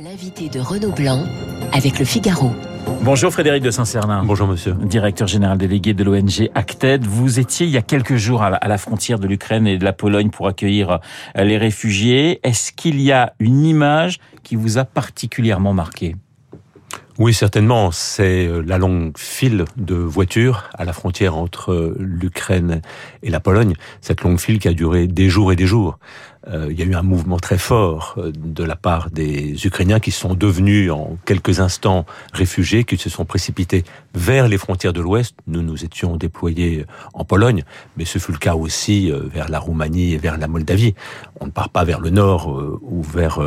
L'invité de Renaud Blanc avec le Figaro. Bonjour Frédéric de Saint-Cernin. Bonjour monsieur. Directeur général délégué de l'ONG Acted. Vous étiez il y a quelques jours à la frontière de l'Ukraine et de la Pologne pour accueillir euh, les réfugiés. Est-ce qu'il y a une image qui vous a particulièrement marqué? Oui, certainement. C'est euh, la longue file de voitures à la frontière entre euh, l'Ukraine et la Pologne. Cette longue file qui a duré des jours et des jours. Euh, il y a eu un mouvement très fort de la part des Ukrainiens qui sont devenus en quelques instants réfugiés, qui se sont précipités vers les frontières de l'Ouest. Nous nous étions déployés en Pologne, mais ce fut le cas aussi vers la Roumanie et vers la Moldavie. On ne part pas vers le nord ou vers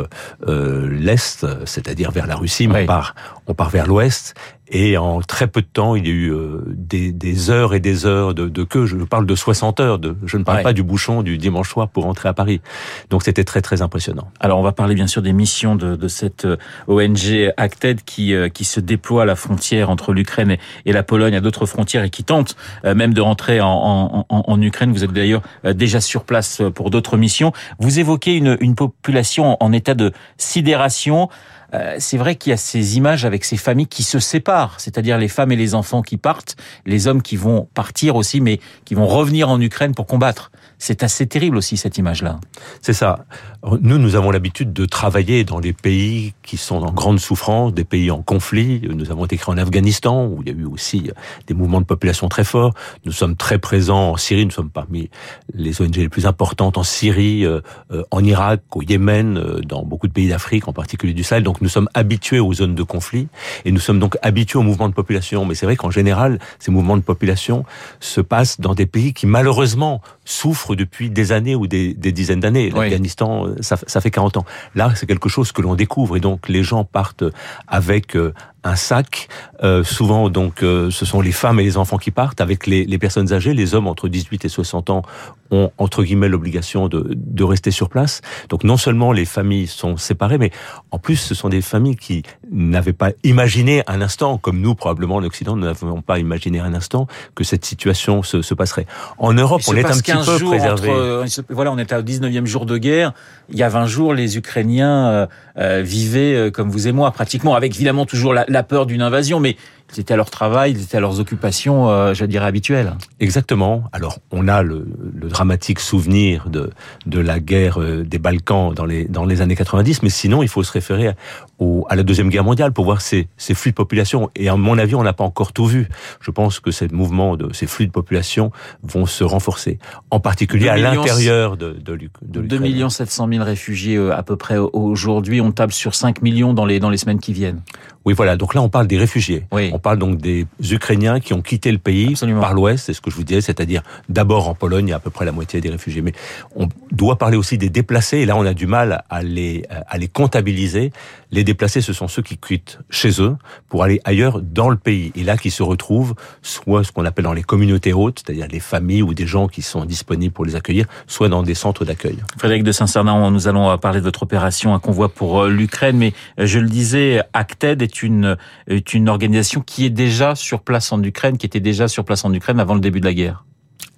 l'est, c'est-à-dire vers la Russie, mais on part, on part vers l'ouest et en très peu de temps, il y a eu euh, des, des, heures et des heures de, de, queue. Je parle de 60 heures. De, je ne parle pas du bouchon du dimanche soir pour rentrer à Paris. Donc c'était très très impressionnant. Alors on va parler bien sûr des missions de, de cette euh, ONG Acted qui euh, qui se déploie à la frontière entre l'Ukraine et, la Pologne, à d'autres frontières et qui tente même de rentrer en, en, en Ukraine. Vous êtes d'ailleurs déjà sur place pour d'autres missions. Vous évoquez une, une population en état de sidération. Euh, c'est vrai qu'il y a ces images avec ces familles qui se séparent, c'est-à-dire les femmes et les enfants qui partent, les hommes qui vont partir aussi, mais qui vont revenir en Ukraine pour combattre. C'est assez terrible aussi cette image-là. C'est ça. Nous, nous avons l'habitude de travailler dans les pays qui sont en grande souffrance, des pays en conflit. Nous avons été créés en Afghanistan, où il y a eu aussi des mouvements de population très forts. Nous sommes très présents en Syrie. Nous sommes parmi les ONG les plus importantes en Syrie, euh, euh, en Irak, au Yémen, dans beaucoup de pays d'Afrique, en particulier du Sahel. Nous sommes habitués aux zones de conflit et nous sommes donc habitués aux mouvements de population. Mais c'est vrai qu'en général, ces mouvements de population se passent dans des pays qui malheureusement souffrent depuis des années ou des, dizaines d'années. L'Afghanistan, ça, ça fait 40 ans. Là, c'est quelque chose que l'on découvre et donc les gens partent avec euh, un sac. Euh, souvent, donc, euh, ce sont les femmes et les enfants qui partent. Avec les, les, personnes âgées, les hommes entre 18 et 60 ans ont entre guillemets l'obligation de, de rester sur place. Donc, non seulement les familles sont séparées, mais en plus, ce sont des familles qui n'avaient pas imaginé un instant, comme nous probablement en Occident, nous n'avons pas imaginé un instant que cette situation se, se passerait. En Europe, on est un petit peu préservé. Entre, voilà, on était au 19e jour de guerre. Il y a 20 jours, les Ukrainiens euh, euh vivaient euh, comme vous et moi, pratiquement, avec évidemment toujours la, la peur d'une invasion, mais c'était à leur travail, c'était à leurs occupations, euh, je dirais, habituelles. Exactement. Alors, on a le, le, dramatique souvenir de, de la guerre euh, des Balkans dans les, dans les années 90, mais sinon, il faut se référer au, à la Deuxième Guerre mondiale pour voir ces, ces flux de population. Et à mon avis, on n'a pas encore tout vu. Je pense que ces mouvements, de, ces flux de population vont se renforcer, en particulier à l'intérieur de, de, de l'Ukraine. 2 millions 700 000 réfugiés euh, à peu près aujourd'hui. On table sur 5 millions dans les, dans les semaines qui viennent. Oui, voilà. Donc là, on parle des réfugiés. Oui. On parle donc des Ukrainiens qui ont quitté le pays Absolument. par l'ouest, c'est ce que je vous disais, c'est-à-dire d'abord en Pologne, il y a à peu près la moitié des réfugiés. Mais on doit parler aussi des déplacés, et là, on a du mal à les, à les comptabiliser. Les déplacés, ce sont ceux qui quittent chez eux pour aller ailleurs dans le pays, et là, qui se retrouvent soit ce qu'on appelle dans les communautés hautes, c'est-à-dire les familles ou des gens qui sont disponibles pour les accueillir, soit dans des centres d'accueil. Frédéric de Saint-Cernin, nous allons parler de votre opération, un convoi pour euh, l'Ukraine, mais euh, je le disais, Acted est une, est une organisation qui est déjà sur place en Ukraine, qui était déjà sur place en Ukraine avant le début de la guerre.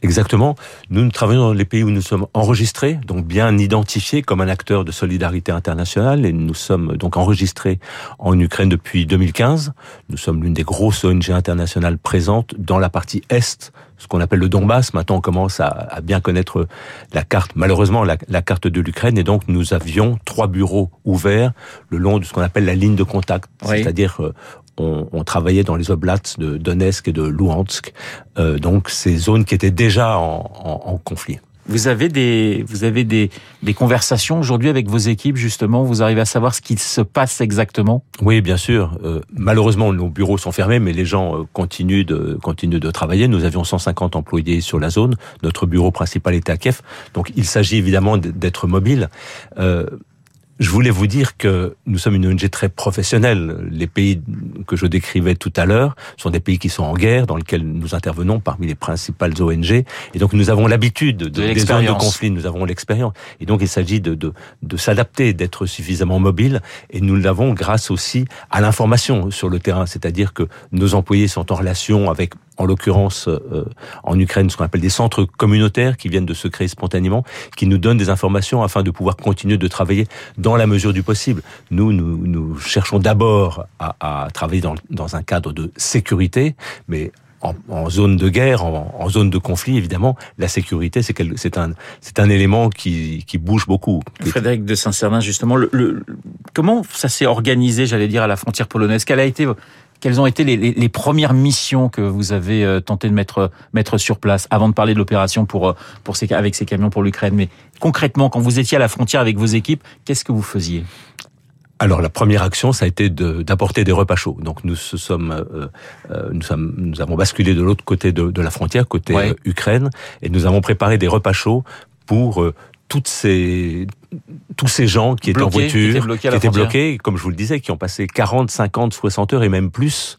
Exactement. Nous, nous travaillons dans les pays où nous sommes enregistrés, donc bien identifiés comme un acteur de solidarité internationale, et nous sommes donc enregistrés en Ukraine depuis 2015. Nous sommes l'une des grosses ONG internationales présentes dans la partie est, ce qu'on appelle le Donbass. Maintenant, on commence à, à bien connaître la carte, malheureusement, la, la carte de l'Ukraine, et donc nous avions trois bureaux ouverts le long de ce qu'on appelle la ligne de contact, oui. c'est-à-dire euh, on, on, travaillait dans les oblats de Donetsk et de Luhansk, euh, donc ces zones qui étaient déjà en, en, en conflit. Vous avez des, vous avez des, des conversations aujourd'hui avec vos équipes justement? Vous arrivez à savoir ce qui se passe exactement? Oui, bien sûr. Euh, malheureusement, nos bureaux sont fermés, mais les gens euh, continuent de continuent de travailler. Nous avions 150 employés sur la zone. Notre bureau principal était à Kiev, donc il s'agit évidemment d'être mobile. Euh, je voulais vous dire que nous sommes une ONG très professionnelle. Les pays que je décrivais tout à l'heure sont des pays qui sont en guerre, dans lesquels nous intervenons parmi les principales ONG. Et donc nous avons l'habitude de, de des zones de conflit, nous avons l'expérience. Et donc il s'agit de, de, de s'adapter, d'être suffisamment mobile. Et nous l'avons grâce aussi à l'information sur le terrain. C'est-à-dire que nos employés sont en relation avec en l'occurrence euh, en Ukraine, ce qu'on appelle des centres communautaires qui viennent de se créer spontanément, qui nous donnent des informations afin de pouvoir continuer de travailler dans la mesure du possible. Nous, nous, nous cherchons d'abord à, à, travailler dans, dans un cadre de sécurité, mais en, en, zone de guerre, en, en, zone de conflit, évidemment, la sécurité, c'est un, un élément qui, qui bouge beaucoup. Frédéric de Saint-Cernin, justement, le, le, comment ça s'est organisé, j'allais dire, à la frontière polonaise? Quelle a été quelles ont été les, les, les, premières missions que vous avez euh, tenté de mettre, mettre sur place avant de parler de l'opération pour, euh, pour ces, avec ces camions pour l'Ukraine? Mais concrètement, quand vous étiez à la frontière avec vos équipes, qu'est-ce que vous faisiez? Alors la première action, ça a été d'apporter de, des repas chauds. Donc nous sommes, euh, euh, nous sommes, nous avons basculé de l'autre côté de, de, la frontière, côté ouais. Ukraine, et nous avons préparé des repas chauds pour euh, toutes ces tous ces gens qui étaient bloqués, en voiture, qui étaient bloqués, qui étaient bloqués, comme je vous le disais, qui ont passé 40, 50, 60 heures et même plus.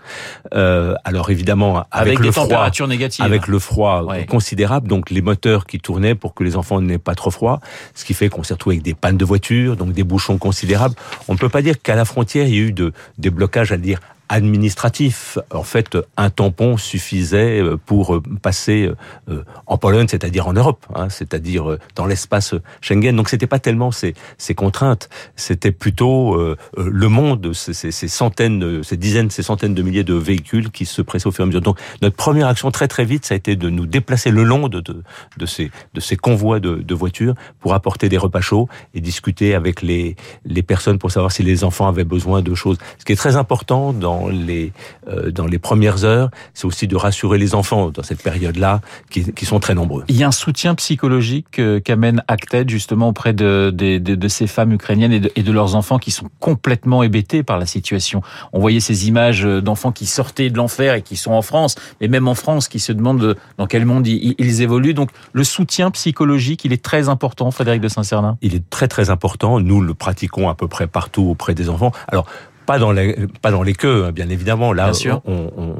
Euh, alors évidemment, avec, avec le des froid, températures négatives. avec le froid Ouais. considérable, donc les moteurs qui tournaient pour que les enfants n'aient pas trop froid, ce qui fait qu'on s'est retrouvé avec des pannes de voitures, donc des bouchons considérables. On ne peut pas dire qu'à la frontière il y a eu de, des blocages, à dire administratif. En fait, un tampon suffisait pour passer euh, en Pologne, c'est-à-dire en Europe, hein, c'est-à-dire dans l'espace Schengen. Donc, c'était pas tellement ces, ces contraintes, c'était plutôt euh, le monde, ces, ces, centaines, ces dizaines, ces centaines de milliers de véhicules qui se pressaient au fur et à mesure. Donc, notre première action très très vite, ça a été de nous déplacer le long de, de, de ces, de ces convois de, de voitures pour apporter des repas chauds et discuter avec les, les personnes pour savoir si les enfants avaient besoin de choses. Ce qui est très important dans dans les euh, dans les premières heures, c'est aussi de rassurer les enfants dans cette période-là, qui, qui, sont très nombreux. Il y a un soutien psychologique qu'amène Acted justement auprès de, de, de, de, ces femmes ukrainiennes et de, et de leurs enfants qui sont complètement hébétés par la situation. On voyait ces images d'enfants qui sortaient de l'enfer et qui sont en France, mais même en France, qui se demandent dans quel monde ils, ils évoluent. Donc le soutien psychologique, il est très important, Frédéric de Saint-Cernin? Il est très très important. Nous le pratiquons à peu près partout auprès des enfants. Alors pas dans les pas dans les queues hein, bien évidemment. Là bien on, on,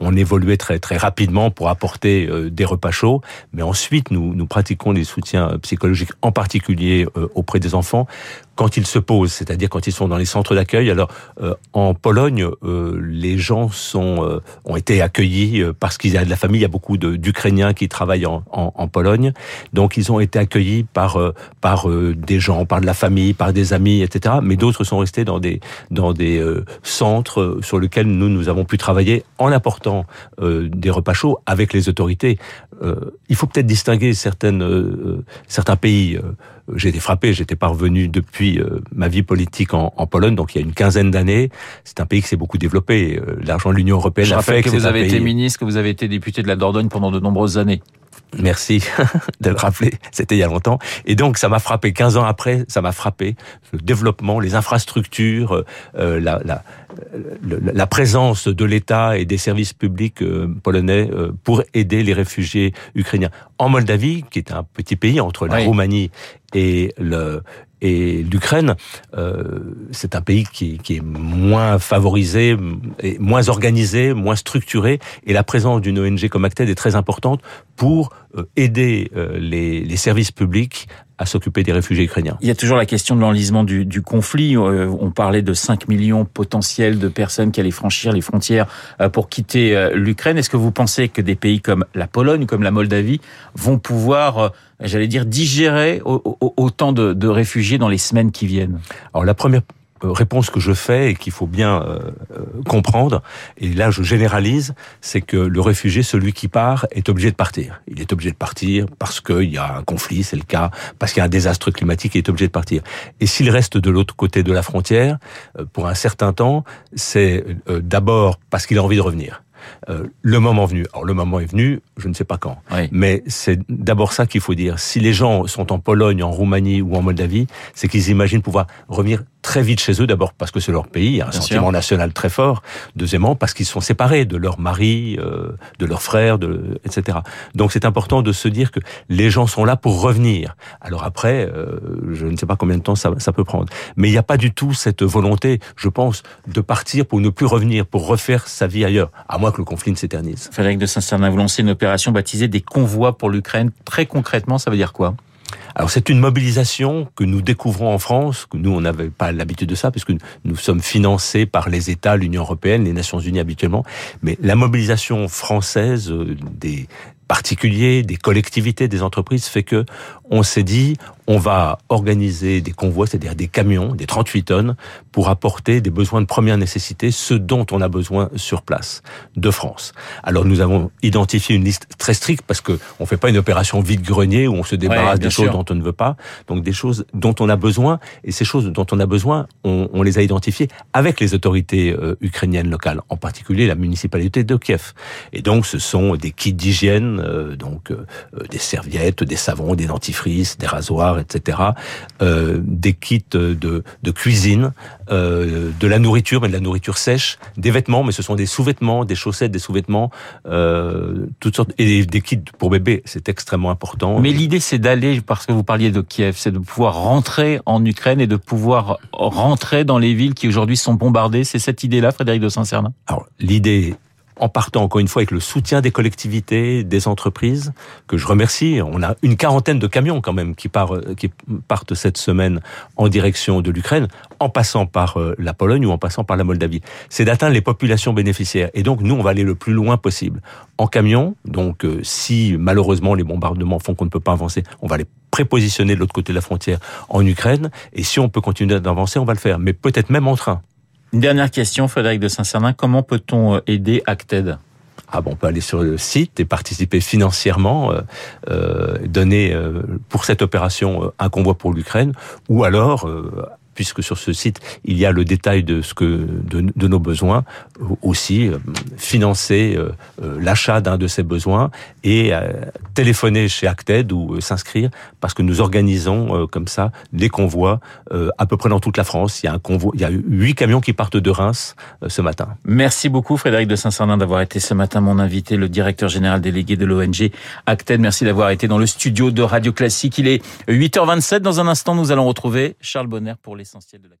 on, évoluait très très rapidement pour apporter euh, des repas chauds. Mais ensuite nous nous pratiquons des soutiens psychologiques en particulier euh, auprès des enfants quand ils se posent, c'est-à-dire quand ils sont dans les centres d'accueil. Alors euh, en Pologne, euh, les gens sont euh, ont été accueillis parce qu'il y a de la famille. Il y a beaucoup d'Ukrainiens qui travaillent en, en, Pologne, donc ils ont été accueillis par par des gens, par de la famille, par des amis, etc. Mais d'autres sont restés dans des dans des centres sur lesquels nous nous avons pu travailler en apportant des repas chauds avec les autorités. il faut peut-être distinguer certaines certains pays j'ai été frappé, j'étais pas revenu depuis euh, ma vie politique en, en, Pologne, donc il y a une quinzaine d'années. C'est un pays qui s'est beaucoup développé. Euh, L'argent de l'Union européenne Je a fait que, que vous avez pays... été ministre, que vous avez été député de la Dordogne pendant de nombreuses années. Merci de le rappeler, c'était il y a longtemps. Et donc, ça m'a frappé. 15 ans après, ça m'a frappé. Le développement, les infrastructures, euh, la, la, la, présence de l'État et des services publics euh, polonais euh, pour aider les réfugiés ukrainiens. En Moldavie, qui est un petit pays entre la oui. Roumanie et l'Ukraine, euh, c'est un pays qui, est moins favorisé, moins organisé, moins structuré, et la présence d'une ONG comme Acted est très importante pour euh, aider euh, les, services publics à s'occuper des réfugiés ukrainiens. Il y a toujours la question de l'enlisement du, du, conflit. Euh, on parlait de 5 millions potentiels de personnes qui allaient franchir les frontières pour quitter l'Ukraine. Est-ce que vous pensez que des pays comme la Pologne, comme la Moldavie, vont pouvoir j'allais dire, digérer autant de, de, réfugiés dans les semaines qui viennent? Alors la première réponse que je fais et qu'il faut bien euh, comprendre, et là je généralise, c'est que le réfugié, celui qui part, est obligé de partir. Il est obligé de partir parce qu'il y a un conflit, c'est le cas, parce qu'il y a un désastre climatique, il est obligé de partir. Et s'il reste de l'autre côté de la frontière, euh, pour un certain temps, c'est euh, d'abord parce qu'il a envie de revenir. Euh, le moment venu. Alors le moment est venu, je ne sais pas quand. Oui. Mais c'est d'abord ça qu'il faut dire. Si les gens sont en Pologne, en Roumanie ou en Moldavie, c'est qu'ils imaginent pouvoir revenir très vite chez eux, d'abord parce que c'est leur pays, il y a un Bien sentiment sûr. national très fort. Deuxièmement, parce qu'ils sont séparés de leur mari, euh, de leurs frères, de, etc. Donc c'est important de se dire que les gens sont là pour revenir. Alors après, euh, je ne sais pas combien de temps ça, ça peut prendre. Mais il n'y a pas du tout cette volonté, je pense, de partir pour ne plus revenir, pour refaire sa vie ailleurs, à moins que le conflit ne s'éternise. Frédéric de Saint-Cernin, vous lancez une opération baptisée des convois pour l'Ukraine. Très concrètement, ça veut dire quoi? Alors c'est une mobilisation que nous découvrons en France, que nous on n'avait pas l'habitude de ça, puisque nous sommes financés par les États, l'Union européenne, les Nations unies habituellement, mais la mobilisation française euh, des particuliers, des collectivités, des entreprises fait que on s'est dit on va organiser des convois, c'est-à-dire des camions, des 38 tonnes, pour apporter des besoins de première nécessité, ce dont on a besoin sur place, de France. Alors nous avons identifié une liste très stricte parce que on fait pas une opération vide-grenier où on se débarrasse des choses dont on ne veut pas, donc des choses dont on a besoin, et ces choses dont on a besoin, on, on les a identifiées avec les autorités euh, ukrainiennes locales, en particulier la municipalité de Kiev. Et donc ce sont des kits d'hygiène, euh, donc euh, des serviettes, des savons, des dentifrices, des rasoirs, etc. Euh, des kits de, de cuisine, euh, de la nourriture, mais de la nourriture sèche, des vêtements, mais ce sont des sous-vêtements, des chaussettes, des sous-vêtements, euh, toutes sortes, et des, kits pour bébés, c'est extrêmement important. Mais l'idée, c'est d'aller, parce que vous parliez de Kiev, c'est de pouvoir rentrer en Ukraine et de pouvoir rentrer dans les villes qui aujourd'hui sont bombardées. C'est cette idée-là, Frédéric de Saint-Cernin? Alors, l'idée en partant encore une fois avec le soutien des collectivités, des entreprises, que je remercie. On a une quarantaine de camions quand même qui, qui partent cette semaine en direction de l'Ukraine, en passant par euh, la Pologne ou en passant par la Moldavie. C'est d'atteindre les populations bénéficiaires. Et donc nous, on va aller le plus loin possible. En camion, donc euh, si malheureusement les bombardements font qu'on ne peut pas avancer, on va les prépositionner de l'autre côté de la frontière en Ukraine. Et si on peut continuer d'avancer, on va le faire. Mais peut-être même en train. Une dernière question, Frédéric de Saint-Cernin. Comment peut-on euh, aider Acted? Ah bon, on peut aller sur le site et participer financièrement, euh, euh donner pour cette opération un convoi pour l'Ukraine, ou alors puisque sur ce site, il y a le détail de nos besoins, aussi financer l'achat d'un de ces besoins et téléphoner chez Acted ou s'inscrire parce que nous organisons comme ça des convois à peu près dans toute la France. Il y a un convoi, il y a huit camions qui partent de Reims ce matin. Merci beaucoup Frédéric de Saint-Cernin d'avoir été ce matin mon invité, le directeur général délégué de l'ONG Acted. Merci d'avoir été dans le studio de Radio Classique. Il est 8h27. Dans un instant, nous allons retrouver Charles Bonner pour les l'essentiel de la